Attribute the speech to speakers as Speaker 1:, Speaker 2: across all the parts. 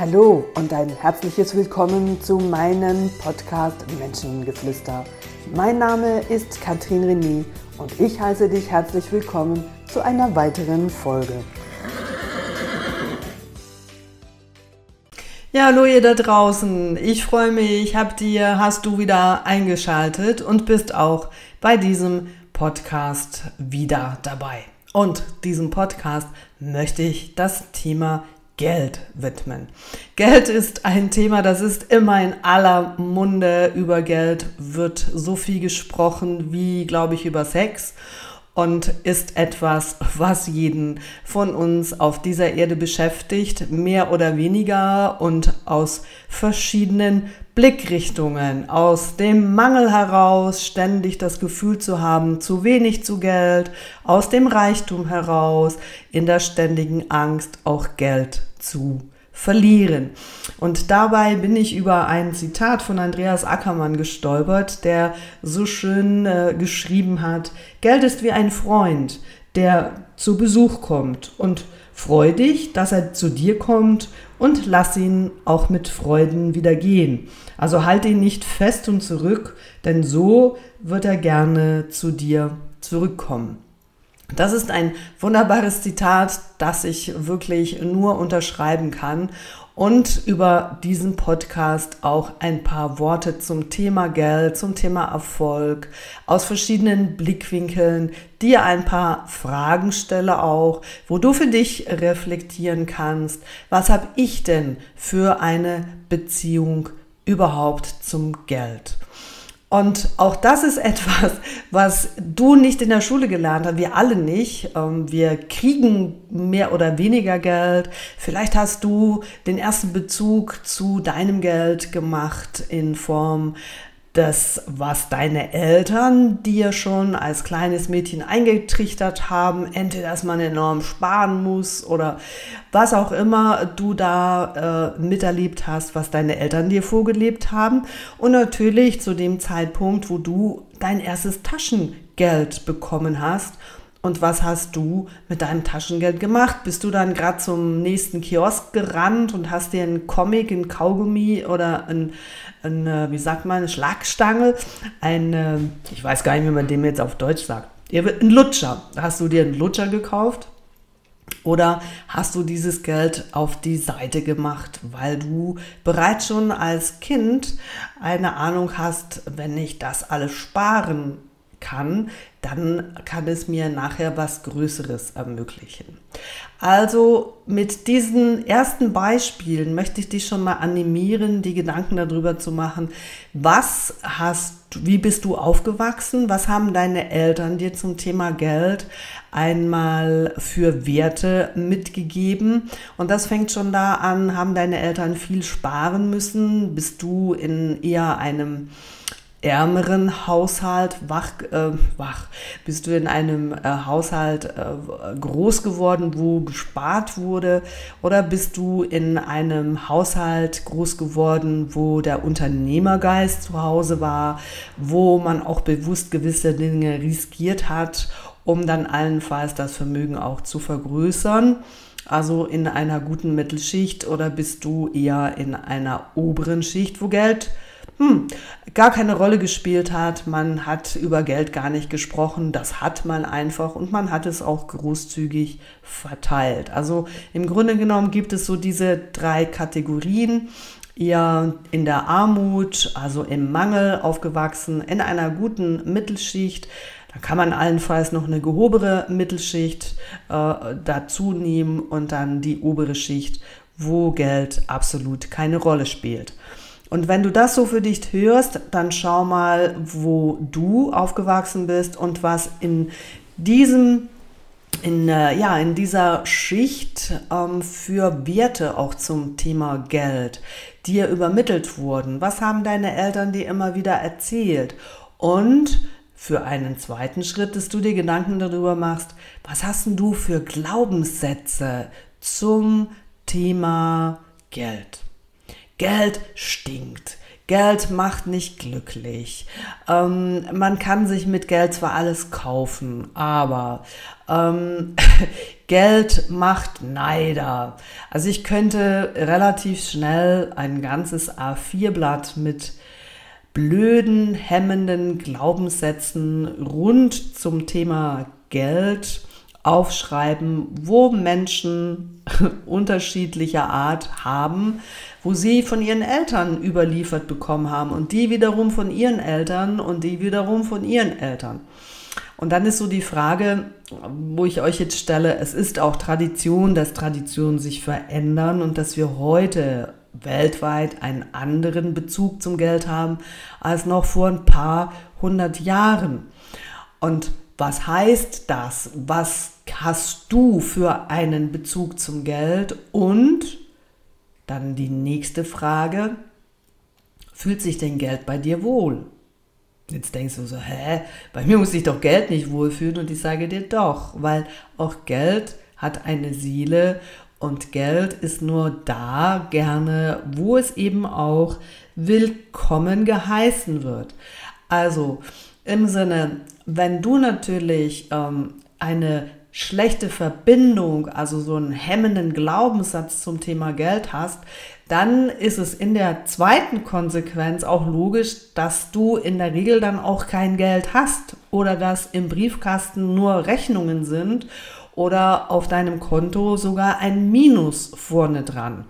Speaker 1: Hallo und ein herzliches Willkommen zu meinem Podcast Menschengeflüster. Mein Name ist Katrin René und ich heiße dich herzlich willkommen zu einer weiteren Folge. Ja, hallo ihr da draußen. Ich freue mich, habt ihr, hast du wieder eingeschaltet und bist auch bei diesem Podcast wieder dabei. Und diesem Podcast möchte ich das Thema Geld widmen. Geld ist ein Thema, das ist immer in aller Munde. Über Geld wird so viel gesprochen wie, glaube ich, über Sex und ist etwas, was jeden von uns auf dieser Erde beschäftigt, mehr oder weniger und aus verschiedenen Blickrichtungen, aus dem Mangel heraus ständig das Gefühl zu haben, zu wenig zu Geld, aus dem Reichtum heraus, in der ständigen Angst, auch Geld zu verlieren. Und dabei bin ich über ein Zitat von Andreas Ackermann gestolpert, der so schön äh, geschrieben hat, Geld ist wie ein Freund, der zu Besuch kommt und freu dich, dass er zu dir kommt und lass ihn auch mit Freuden wieder gehen. Also halte ihn nicht fest und zurück, denn so wird er gerne zu dir zurückkommen. Das ist ein wunderbares Zitat, das ich wirklich nur unterschreiben kann und über diesen Podcast auch ein paar Worte zum Thema Geld, zum Thema Erfolg aus verschiedenen Blickwinkeln, dir ein paar Fragen stelle auch, wo du für dich reflektieren kannst, was habe ich denn für eine Beziehung überhaupt zum Geld? Und auch das ist etwas, was du nicht in der Schule gelernt hast, wir alle nicht. Ähm, wir kriegen mehr oder weniger Geld. Vielleicht hast du den ersten Bezug zu deinem Geld gemacht in Form das, was deine Eltern dir schon als kleines Mädchen eingetrichtert haben, entweder dass man enorm sparen muss oder was auch immer du da äh, miterlebt hast, was deine Eltern dir vorgelebt haben. Und natürlich zu dem Zeitpunkt, wo du dein erstes Taschengeld bekommen hast und was hast du mit deinem Taschengeld gemacht? Bist du dann gerade zum nächsten Kiosk gerannt und hast dir einen Comic, einen Kaugummi oder ein, ein äh, wie sagt man, eine Schlagstange, ein, äh, ich weiß gar nicht, wie man dem jetzt auf Deutsch sagt, ein Lutscher. Hast du dir einen Lutscher gekauft? Oder hast du dieses Geld auf die Seite gemacht, weil du bereits schon als Kind eine Ahnung hast, wenn ich das alles sparen kann, dann kann es mir nachher was Größeres ermöglichen. Also mit diesen ersten Beispielen möchte ich dich schon mal animieren, die Gedanken darüber zu machen, was hast wie bist du aufgewachsen? Was haben deine Eltern dir zum Thema Geld einmal für Werte mitgegeben? Und das fängt schon da an, haben deine Eltern viel sparen müssen? Bist du in eher einem ärmeren Haushalt wach, äh, wach bist du in einem äh, Haushalt äh, groß geworden, wo gespart wurde oder bist du in einem Haushalt groß geworden, wo der Unternehmergeist zu Hause war, wo man auch bewusst gewisse Dinge riskiert hat, um dann allenfalls das Vermögen auch zu vergrößern? Also in einer guten Mittelschicht oder bist du eher in einer oberen Schicht, wo Geld hm, gar keine Rolle gespielt hat. Man hat über Geld gar nicht gesprochen. Das hat man einfach und man hat es auch großzügig verteilt. Also im Grunde genommen gibt es so diese drei Kategorien. Ihr in der Armut, also im Mangel aufgewachsen, in einer guten Mittelschicht. Da kann man allenfalls noch eine gehobene Mittelschicht äh, dazu nehmen und dann die obere Schicht, wo Geld absolut keine Rolle spielt. Und wenn du das so für dich hörst, dann schau mal, wo du aufgewachsen bist und was in diesem in, äh, ja, in dieser Schicht ähm, für Werte auch zum Thema Geld dir übermittelt wurden. Was haben deine Eltern dir immer wieder erzählt? Und für einen zweiten Schritt, dass du dir Gedanken darüber machst, was hast denn du für Glaubenssätze zum Thema Geld? Geld stinkt. Geld macht nicht glücklich. Ähm, man kann sich mit Geld zwar alles kaufen, aber ähm, Geld macht Neider. Also ich könnte relativ schnell ein ganzes A4-Blatt mit blöden, hemmenden Glaubenssätzen rund zum Thema Geld aufschreiben, wo Menschen unterschiedlicher Art haben, wo sie von ihren Eltern überliefert bekommen haben und die wiederum von ihren Eltern und die wiederum von ihren Eltern. Und dann ist so die Frage, wo ich euch jetzt stelle, es ist auch Tradition, dass Traditionen sich verändern und dass wir heute weltweit einen anderen Bezug zum Geld haben als noch vor ein paar hundert Jahren. Und was heißt das? Was hast du für einen Bezug zum Geld? Und dann die nächste Frage, fühlt sich denn Geld bei dir wohl? Jetzt denkst du so, hä, bei mir muss sich doch Geld nicht wohlfühlen und ich sage dir doch, weil auch Geld hat eine Seele und Geld ist nur da gerne, wo es eben auch willkommen geheißen wird. Also im Sinne, wenn du natürlich ähm, eine schlechte Verbindung, also so einen hemmenden Glaubenssatz zum Thema Geld hast, dann ist es in der zweiten Konsequenz auch logisch, dass du in der Regel dann auch kein Geld hast oder dass im Briefkasten nur Rechnungen sind oder auf deinem Konto sogar ein Minus vorne dran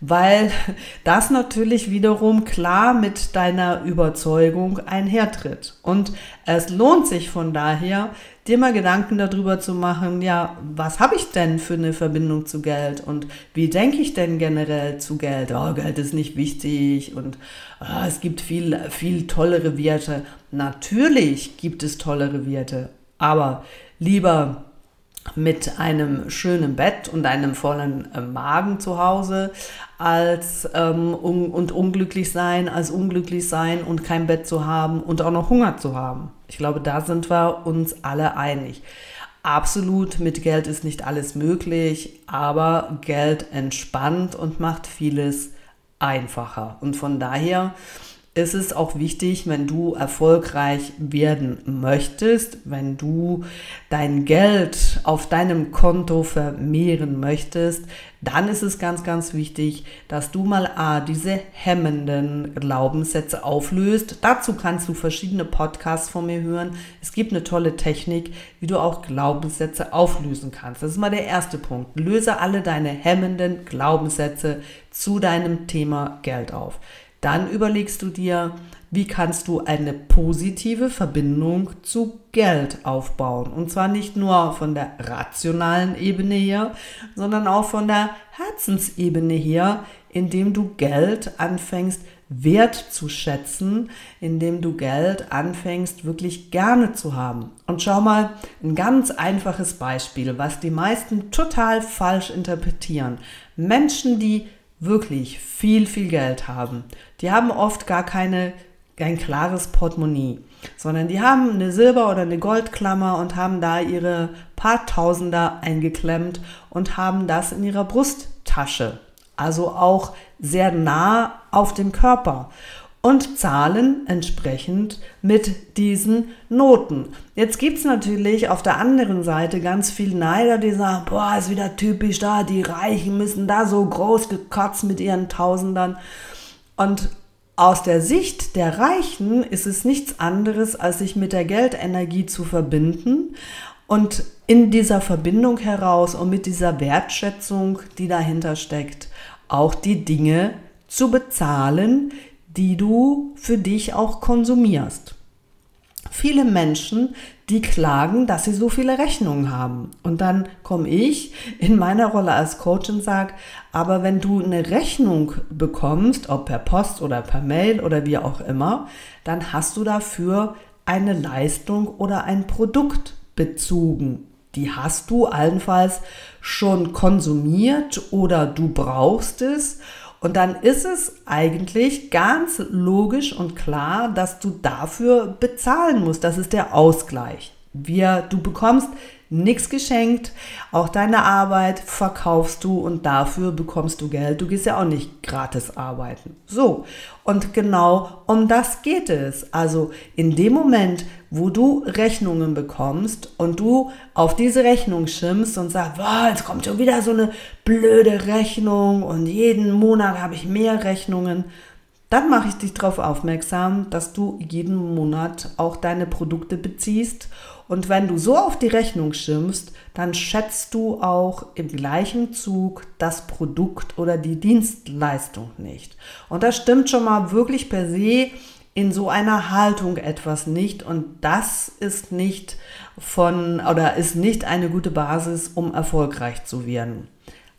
Speaker 1: weil das natürlich wiederum klar mit deiner Überzeugung einhertritt. Und es lohnt sich von daher, dir mal Gedanken darüber zu machen, ja, was habe ich denn für eine Verbindung zu Geld und wie denke ich denn generell zu Geld? Oh, Geld ist nicht wichtig und oh, es gibt viel, viel tollere Werte. Natürlich gibt es tollere Werte, aber lieber mit einem schönen Bett und einem vollen äh, Magen zu Hause als ähm, un und unglücklich sein, als unglücklich sein und kein Bett zu haben und auch noch Hunger zu haben. Ich glaube, da sind wir uns alle einig. Absolut, mit Geld ist nicht alles möglich, aber Geld entspannt und macht vieles einfacher. Und von daher ist es auch wichtig, wenn du erfolgreich werden möchtest, wenn du dein Geld auf deinem Konto vermehren möchtest, dann ist es ganz, ganz wichtig, dass du mal A, diese hemmenden Glaubenssätze auflöst. Dazu kannst du verschiedene Podcasts von mir hören. Es gibt eine tolle Technik, wie du auch Glaubenssätze auflösen kannst. Das ist mal der erste Punkt. Löse alle deine hemmenden Glaubenssätze zu deinem Thema Geld auf. Dann überlegst du dir, wie kannst du eine positive Verbindung zu Geld aufbauen. Und zwar nicht nur von der rationalen Ebene her, sondern auch von der Herzensebene her, indem du Geld anfängst wert zu schätzen, indem du Geld anfängst wirklich gerne zu haben. Und schau mal, ein ganz einfaches Beispiel, was die meisten total falsch interpretieren. Menschen, die wirklich viel, viel Geld haben, die haben oft gar keine, kein klares Portemonnaie, sondern die haben eine Silber- oder eine Goldklammer und haben da ihre paar Tausender eingeklemmt und haben das in ihrer Brusttasche. Also auch sehr nah auf dem Körper und zahlen entsprechend mit diesen Noten. Jetzt gibt es natürlich auf der anderen Seite ganz viele Neider, die sagen, boah, ist wieder typisch da, die Reichen müssen da so groß gekotzt mit ihren Tausendern. Und aus der Sicht der Reichen ist es nichts anderes, als sich mit der Geldenergie zu verbinden und in dieser Verbindung heraus und mit dieser Wertschätzung, die dahinter steckt, auch die Dinge zu bezahlen, die du für dich auch konsumierst. Viele Menschen, die klagen, dass sie so viele Rechnungen haben. Und dann komme ich in meiner Rolle als Coach und sage, aber wenn du eine Rechnung bekommst, ob per Post oder per Mail oder wie auch immer, dann hast du dafür eine Leistung oder ein Produkt bezogen. Die hast du allenfalls schon konsumiert oder du brauchst es und dann ist es eigentlich ganz logisch und klar, dass du dafür bezahlen musst. Das ist der Ausgleich. Wir, du bekommst nichts geschenkt. Auch deine Arbeit verkaufst du und dafür bekommst du Geld. Du gehst ja auch nicht gratis arbeiten. So. Und genau um das geht es. Also in dem Moment, wo du Rechnungen bekommst und du auf diese Rechnung schimpfst und sagst, wow, jetzt kommt schon wieder so eine blöde Rechnung und jeden Monat habe ich mehr Rechnungen, dann mache ich dich darauf aufmerksam, dass du jeden Monat auch deine Produkte beziehst und wenn du so auf die Rechnung schimpfst, dann schätzt du auch im gleichen Zug das Produkt oder die Dienstleistung nicht. Und das stimmt schon mal wirklich per se in so einer Haltung etwas nicht und das ist nicht von oder ist nicht eine gute Basis, um erfolgreich zu werden.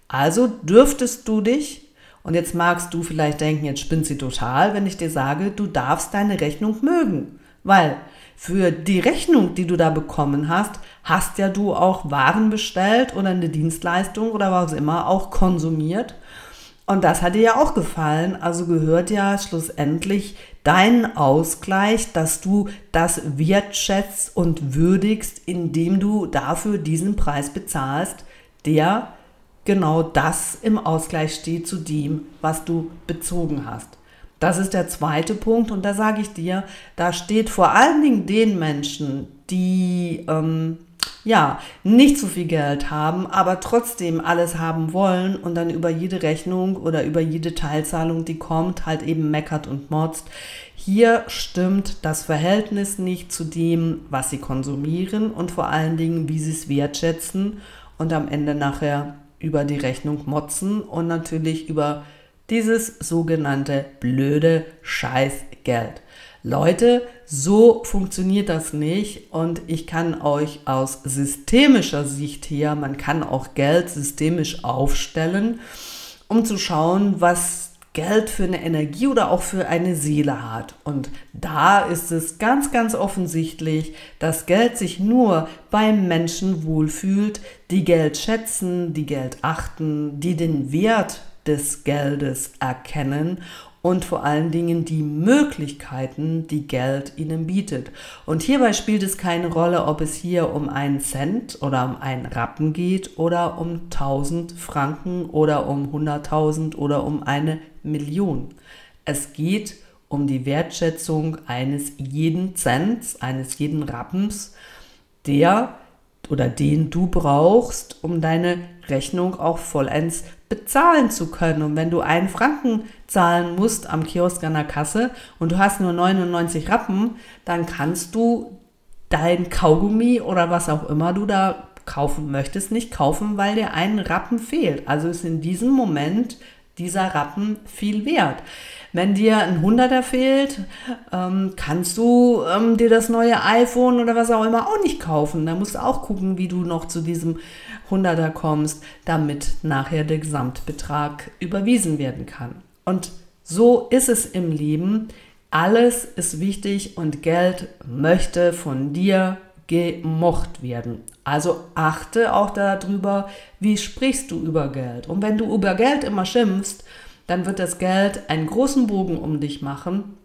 Speaker 1: Also dürftest du dich und jetzt magst du vielleicht denken, jetzt spinnt sie total, wenn ich dir sage, du darfst deine Rechnung mögen, weil für die Rechnung, die du da bekommen hast, hast ja du auch Waren bestellt oder eine Dienstleistung oder was immer auch konsumiert. Und das hat dir ja auch gefallen. Also gehört ja schlussendlich dein Ausgleich, dass du das wertschätzt und würdigst, indem du dafür diesen Preis bezahlst, der genau das im Ausgleich steht zu dem, was du bezogen hast. Das ist der zweite Punkt und da sage ich dir, da steht vor allen Dingen den Menschen, die ähm, ja nicht so viel Geld haben, aber trotzdem alles haben wollen und dann über jede Rechnung oder über jede Teilzahlung, die kommt, halt eben meckert und motzt. Hier stimmt das Verhältnis nicht zu dem, was sie konsumieren und vor allen Dingen, wie sie es wertschätzen und am Ende nachher über die Rechnung motzen und natürlich über dieses sogenannte blöde Scheißgeld. Leute, so funktioniert das nicht und ich kann euch aus systemischer Sicht her, man kann auch Geld systemisch aufstellen, um zu schauen, was Geld für eine Energie oder auch für eine Seele hat. Und da ist es ganz, ganz offensichtlich, dass Geld sich nur beim Menschen wohlfühlt, die Geld schätzen, die Geld achten, die den Wert des Geldes erkennen und vor allen Dingen die Möglichkeiten, die Geld ihnen bietet. Und hierbei spielt es keine Rolle, ob es hier um einen Cent oder um einen Rappen geht oder um 1000 Franken oder um 100.000 oder um eine Million. Es geht um die Wertschätzung eines jeden Cents, eines jeden Rappens, der oder den du brauchst, um deine Rechnung auch vollends bezahlen zu können. Und wenn du einen Franken zahlen musst am Kiosk an der Kasse und du hast nur 99 Rappen, dann kannst du dein Kaugummi oder was auch immer du da kaufen möchtest, nicht kaufen, weil dir ein Rappen fehlt. Also ist in diesem Moment dieser Rappen viel wert. Wenn dir ein Hunderter fehlt, ähm, kannst du ähm, dir das neue iPhone oder was auch immer auch nicht kaufen. Da musst du auch gucken, wie du noch zu diesem Hunderter kommst, damit nachher der Gesamtbetrag überwiesen werden kann. Und so ist es im Leben. Alles ist wichtig und Geld möchte von dir gemocht werden. Also achte auch darüber, wie sprichst du über Geld. Und wenn du über Geld immer schimpfst, dann wird das Geld einen großen Bogen um dich machen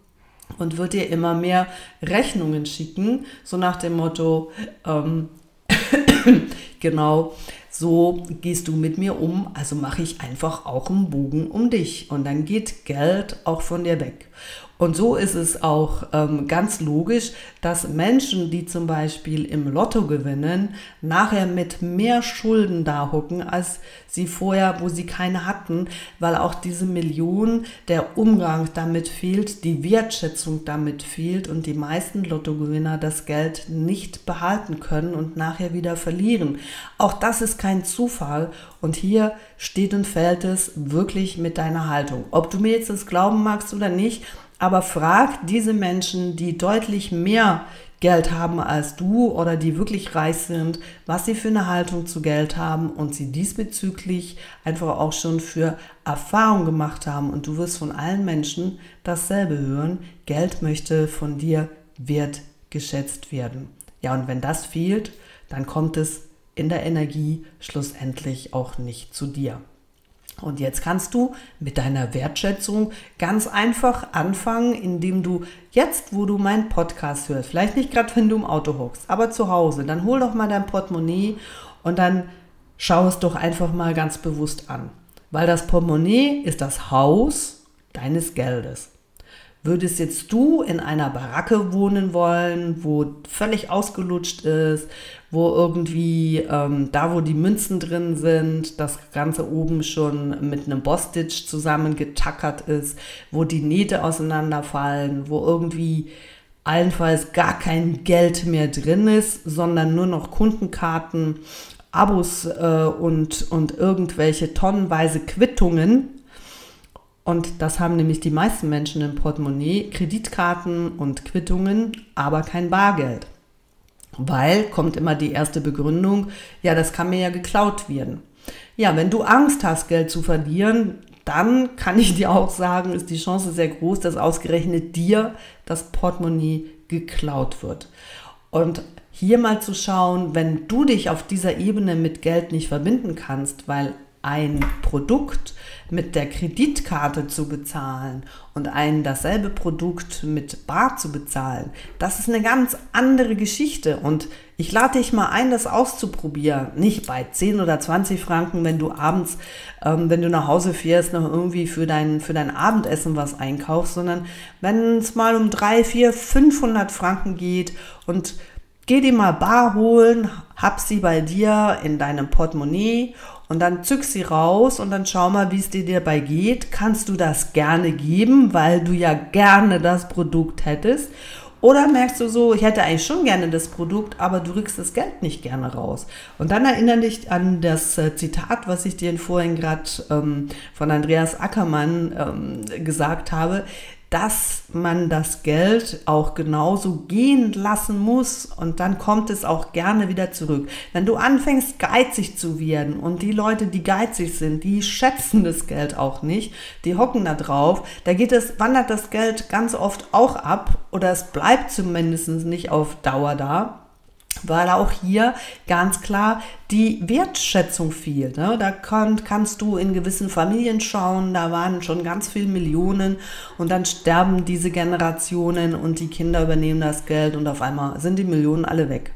Speaker 1: und wird dir immer mehr Rechnungen schicken, so nach dem Motto, ähm, genau, so gehst du mit mir um, also mache ich einfach auch einen Bogen um dich und dann geht Geld auch von dir weg. Und so ist es auch ähm, ganz logisch, dass Menschen, die zum Beispiel im Lotto gewinnen, nachher mit mehr Schulden da hocken, als sie vorher, wo sie keine hatten, weil auch diese Million, der Umgang damit fehlt, die Wertschätzung damit fehlt und die meisten Lottogewinner das Geld nicht behalten können und nachher wieder verlieren. Auch das ist kein Zufall und hier steht und fällt es wirklich mit deiner Haltung. Ob du mir jetzt das glauben magst oder nicht, aber frag diese Menschen, die deutlich mehr Geld haben als du oder die wirklich reich sind, was sie für eine Haltung zu Geld haben und sie diesbezüglich einfach auch schon für Erfahrung gemacht haben. Und du wirst von allen Menschen dasselbe hören. Geld möchte von dir wertgeschätzt werden. Ja, und wenn das fehlt, dann kommt es in der Energie schlussendlich auch nicht zu dir. Und jetzt kannst du mit deiner Wertschätzung ganz einfach anfangen, indem du jetzt, wo du meinen Podcast hörst, vielleicht nicht gerade, wenn du im Auto hockst, aber zu Hause, dann hol doch mal dein Portemonnaie und dann schau es doch einfach mal ganz bewusst an. Weil das Portemonnaie ist das Haus deines Geldes. Würdest jetzt du in einer Baracke wohnen wollen, wo völlig ausgelutscht ist, wo irgendwie ähm, da, wo die Münzen drin sind, das Ganze oben schon mit einem Bostitch zusammengetackert ist, wo die Nähte auseinanderfallen, wo irgendwie allenfalls gar kein Geld mehr drin ist, sondern nur noch Kundenkarten, Abos äh, und, und irgendwelche tonnenweise Quittungen und das haben nämlich die meisten Menschen im Portemonnaie, Kreditkarten und Quittungen, aber kein Bargeld. Weil kommt immer die erste Begründung, ja, das kann mir ja geklaut werden. Ja, wenn du Angst hast, Geld zu verlieren, dann kann ich dir auch sagen, ist die Chance sehr groß, dass ausgerechnet dir das Portemonnaie geklaut wird. Und hier mal zu schauen, wenn du dich auf dieser Ebene mit Geld nicht verbinden kannst, weil ein Produkt mit der Kreditkarte zu bezahlen und ein dasselbe Produkt mit Bar zu bezahlen, das ist eine ganz andere Geschichte. Und ich lade dich mal ein, das auszuprobieren. Nicht bei 10 oder 20 Franken, wenn du abends, ähm, wenn du nach Hause fährst, noch irgendwie für dein, für dein Abendessen was einkaufst, sondern wenn es mal um 3, 4, 500 Franken geht und geh dir mal Bar holen, hab sie bei dir in deinem Portemonnaie und dann zück sie raus und dann schau mal, wie es dir dabei geht. Kannst du das gerne geben, weil du ja gerne das Produkt hättest? Oder merkst du so, ich hätte eigentlich schon gerne das Produkt, aber du rückst das Geld nicht gerne raus. Und dann erinnere dich an das äh, Zitat, was ich dir vorhin gerade ähm, von Andreas Ackermann ähm, gesagt habe dass man das Geld auch genauso gehen lassen muss und dann kommt es auch gerne wieder zurück. Wenn du anfängst geizig zu werden und die Leute, die geizig sind, die schätzen das Geld auch nicht, die hocken da drauf, da geht es, wandert das Geld ganz oft auch ab oder es bleibt zumindest nicht auf Dauer da weil auch hier ganz klar die Wertschätzung fehlt. Ne? Da kann, kannst du in gewissen Familien schauen, da waren schon ganz viele Millionen und dann sterben diese Generationen und die Kinder übernehmen das Geld und auf einmal sind die Millionen alle weg.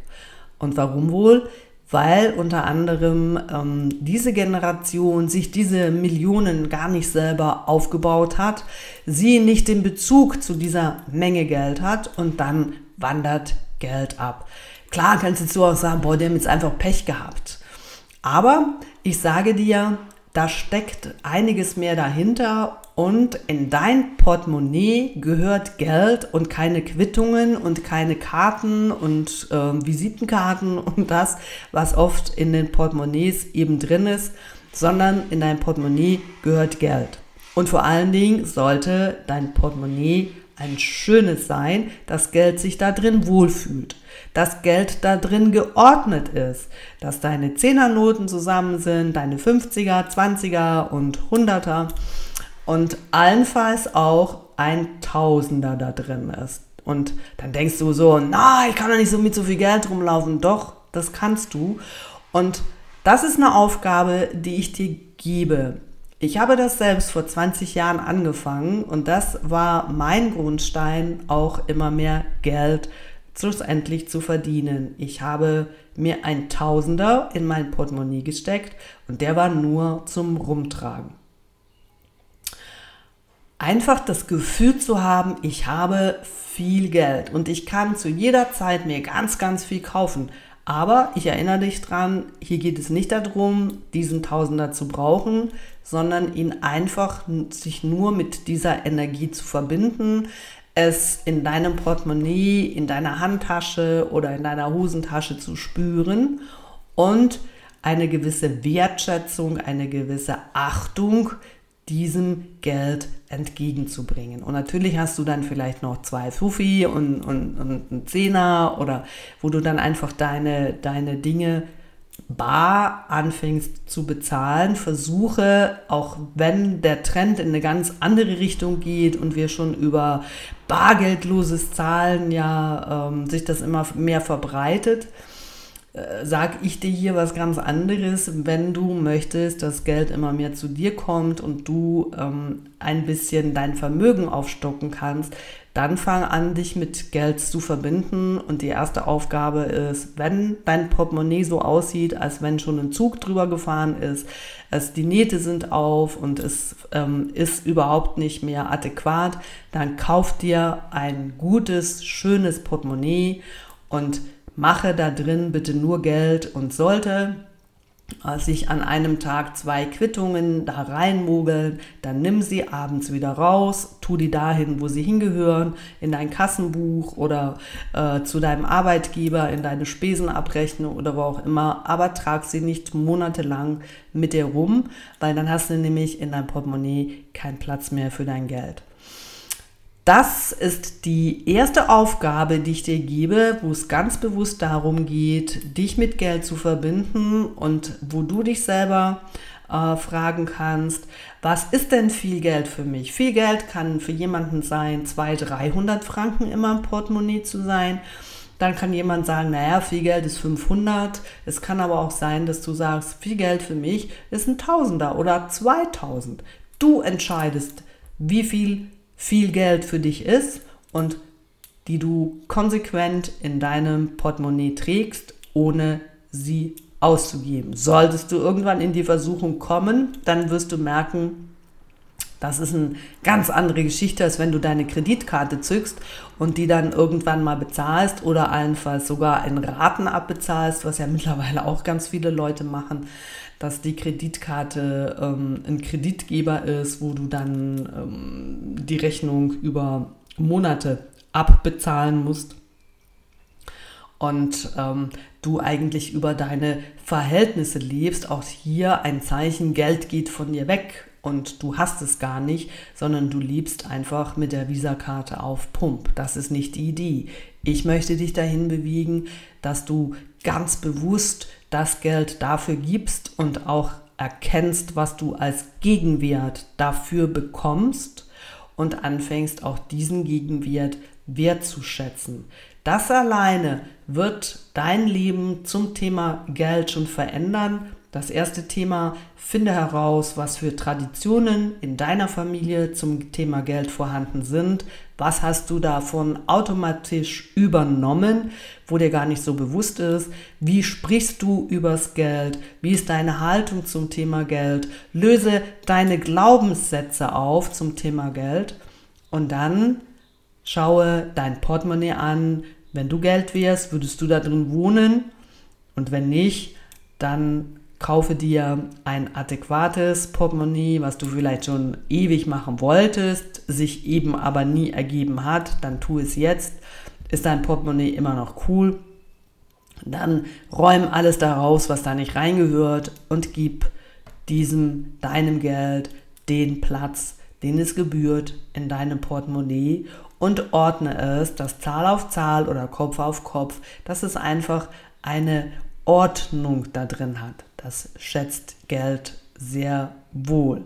Speaker 1: Und warum wohl? Weil unter anderem ähm, diese Generation sich diese Millionen gar nicht selber aufgebaut hat, sie nicht den Bezug zu dieser Menge Geld hat und dann wandert Geld ab. Klar kannst du jetzt so auch sagen, boah, die haben jetzt einfach Pech gehabt. Aber ich sage dir, da steckt einiges mehr dahinter und in dein Portemonnaie gehört Geld und keine Quittungen und keine Karten und äh, Visitenkarten und das, was oft in den Portemonnaies eben drin ist, sondern in dein Portemonnaie gehört Geld. Und vor allen Dingen sollte dein Portemonnaie ein schönes sein, das Geld sich da drin wohlfühlt, dass Geld da drin geordnet ist, dass deine Zehnernoten zusammen sind, deine 50er, 20er und 100er und allenfalls auch ein Tausender da drin ist. Und dann denkst du so, na, ich kann doch nicht so mit so viel Geld rumlaufen. Doch, das kannst du. Und das ist eine Aufgabe, die ich dir gebe. Ich habe das selbst vor 20 Jahren angefangen und das war mein Grundstein, auch immer mehr Geld schlussendlich zu verdienen. Ich habe mir ein Tausender in mein Portemonnaie gesteckt und der war nur zum Rumtragen. Einfach das Gefühl zu haben, ich habe viel Geld und ich kann zu jeder Zeit mir ganz, ganz viel kaufen. Aber ich erinnere dich dran, hier geht es nicht darum, diesen Tausender zu brauchen, sondern ihn einfach sich nur mit dieser Energie zu verbinden, es in deinem Portemonnaie, in deiner Handtasche oder in deiner Hosentasche zu spüren und eine gewisse Wertschätzung, eine gewisse Achtung diesem Geld entgegenzubringen. Und natürlich hast du dann vielleicht noch zwei Fuffi und, und, und einen Zehner oder wo du dann einfach deine, deine Dinge bar anfängst zu bezahlen, versuche, auch wenn der Trend in eine ganz andere Richtung geht und wir schon über bargeldloses Zahlen ja ähm, sich das immer mehr verbreitet, sag ich dir hier was ganz anderes. Wenn du möchtest, dass Geld immer mehr zu dir kommt und du ähm, ein bisschen dein Vermögen aufstocken kannst, dann fang an, dich mit Geld zu verbinden. Und die erste Aufgabe ist, wenn dein Portemonnaie so aussieht, als wenn schon ein Zug drüber gefahren ist, es, die Nähte sind auf und es ähm, ist überhaupt nicht mehr adäquat, dann kauf dir ein gutes, schönes Portemonnaie und mache da drin bitte nur Geld und sollte sich an einem Tag zwei Quittungen da reinmogeln, dann nimm sie abends wieder raus, tu die dahin, wo sie hingehören, in dein Kassenbuch oder äh, zu deinem Arbeitgeber, in deine Spesenabrechnung oder wo auch immer, aber trag sie nicht monatelang mit dir rum, weil dann hast du nämlich in deinem Portemonnaie keinen Platz mehr für dein Geld. Das ist die erste Aufgabe, die ich dir gebe, wo es ganz bewusst darum geht, dich mit Geld zu verbinden und wo du dich selber äh, fragen kannst, was ist denn viel Geld für mich? Viel Geld kann für jemanden sein, 200, 300 Franken immer im Portemonnaie zu sein. Dann kann jemand sagen, naja, viel Geld ist 500. Es kann aber auch sein, dass du sagst, viel Geld für mich ist ein Tausender oder 2000. Du entscheidest, wie viel viel Geld für dich ist und die du konsequent in deinem Portemonnaie trägst, ohne sie auszugeben. Solltest du irgendwann in die Versuchung kommen, dann wirst du merken, das ist eine ganz andere Geschichte, als wenn du deine Kreditkarte zückst und die dann irgendwann mal bezahlst oder allenfalls sogar in Raten abbezahlst, was ja mittlerweile auch ganz viele Leute machen dass die Kreditkarte ähm, ein Kreditgeber ist, wo du dann ähm, die Rechnung über Monate abbezahlen musst und ähm, du eigentlich über deine Verhältnisse lebst. Auch hier ein Zeichen, Geld geht von dir weg und du hast es gar nicht, sondern du liebst einfach mit der Visakarte auf Pump. Das ist nicht die Idee. Ich möchte dich dahin bewegen, dass du ganz bewusst das Geld dafür gibst und auch erkennst, was du als Gegenwert dafür bekommst und anfängst auch diesen Gegenwert wertzuschätzen. Das alleine wird dein Leben zum Thema Geld schon verändern das erste Thema, finde heraus, was für Traditionen in deiner Familie zum Thema Geld vorhanden sind. Was hast du davon automatisch übernommen, wo dir gar nicht so bewusst ist? Wie sprichst du übers Geld? Wie ist deine Haltung zum Thema Geld? Löse deine Glaubenssätze auf zum Thema Geld und dann schaue dein Portemonnaie an. Wenn du Geld wärst, würdest du da drin wohnen? Und wenn nicht, dann kaufe dir ein adäquates Portemonnaie, was du vielleicht schon ewig machen wolltest, sich eben aber nie ergeben hat, dann tu es jetzt. Ist dein Portemonnaie immer noch cool? Dann räum alles da raus, was da nicht reingehört und gib diesem, deinem Geld den Platz, den es gebührt in deinem Portemonnaie und ordne es, das Zahl auf Zahl oder Kopf auf Kopf, dass es einfach eine Ordnung da drin hat. Das schätzt Geld sehr wohl.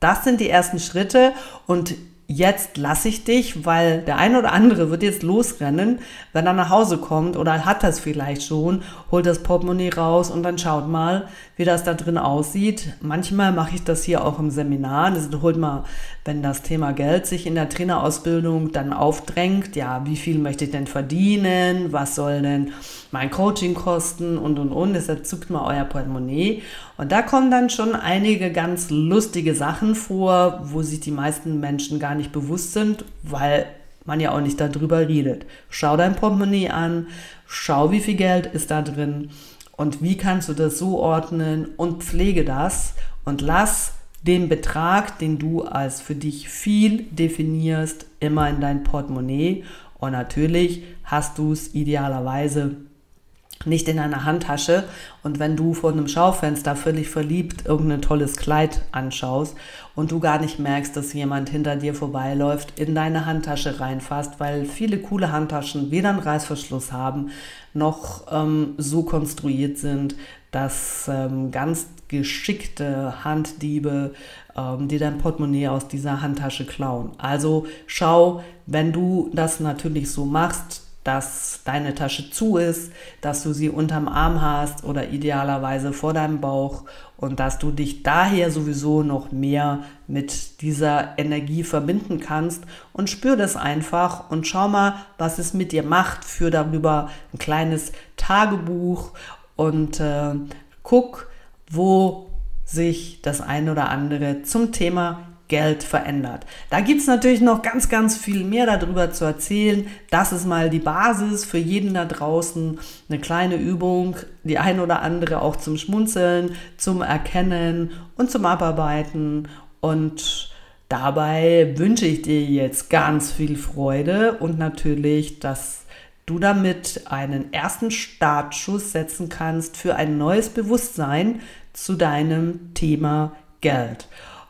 Speaker 1: Das sind die ersten Schritte und jetzt lasse ich dich, weil der eine oder andere wird jetzt losrennen, wenn er nach Hause kommt oder hat das vielleicht schon, holt das Portemonnaie raus und dann schaut mal, wie das da drin aussieht. Manchmal mache ich das hier auch im Seminar. Das holt mal, wenn das Thema Geld sich in der Trainerausbildung dann aufdrängt, ja, wie viel möchte ich denn verdienen? Was soll denn mein Coaching kosten? Und und und. Deshalb zuckt mal euer Portemonnaie. Und da kommen dann schon einige ganz lustige Sachen vor, wo sich die meisten Menschen gar nicht bewusst sind, weil man ja auch nicht darüber redet. Schau dein Portemonnaie an, schau, wie viel Geld ist da drin und wie kannst du das so ordnen und pflege das und lass den Betrag, den du als für dich viel definierst, immer in dein Portemonnaie. Und natürlich hast du es idealerweise nicht in einer Handtasche und wenn du vor einem Schaufenster völlig verliebt irgendein tolles Kleid anschaust und du gar nicht merkst, dass jemand hinter dir vorbeiläuft, in deine Handtasche reinfasst, weil viele coole Handtaschen weder einen Reißverschluss haben, noch ähm, so konstruiert sind, dass ähm, ganz geschickte Handdiebe ähm, dir dein Portemonnaie aus dieser Handtasche klauen. Also schau, wenn du das natürlich so machst, dass deine Tasche zu ist, dass du sie unterm Arm hast oder idealerweise vor deinem Bauch und dass du dich daher sowieso noch mehr mit dieser Energie verbinden kannst und spür das einfach und schau mal, was es mit dir macht. Für darüber ein kleines Tagebuch und äh, guck, wo sich das ein oder andere zum Thema Geld verändert. Da gibt es natürlich noch ganz, ganz viel mehr darüber zu erzählen. Das ist mal die Basis für jeden da draußen. Eine kleine Übung, die ein oder andere auch zum Schmunzeln, zum Erkennen und zum Abarbeiten. Und dabei wünsche ich dir jetzt ganz viel Freude und natürlich, dass du damit einen ersten Startschuss setzen kannst für ein neues Bewusstsein zu deinem Thema Geld.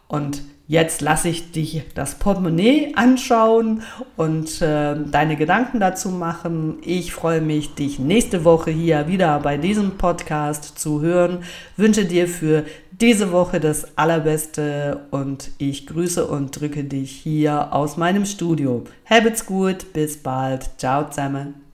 Speaker 1: Und Jetzt lasse ich dich das Portemonnaie anschauen und äh, deine Gedanken dazu machen. Ich freue mich, dich nächste Woche hier wieder bei diesem Podcast zu hören. Wünsche dir für diese Woche das Allerbeste und ich grüße und drücke dich hier aus meinem Studio. Habt's gut, bis bald. Ciao zusammen.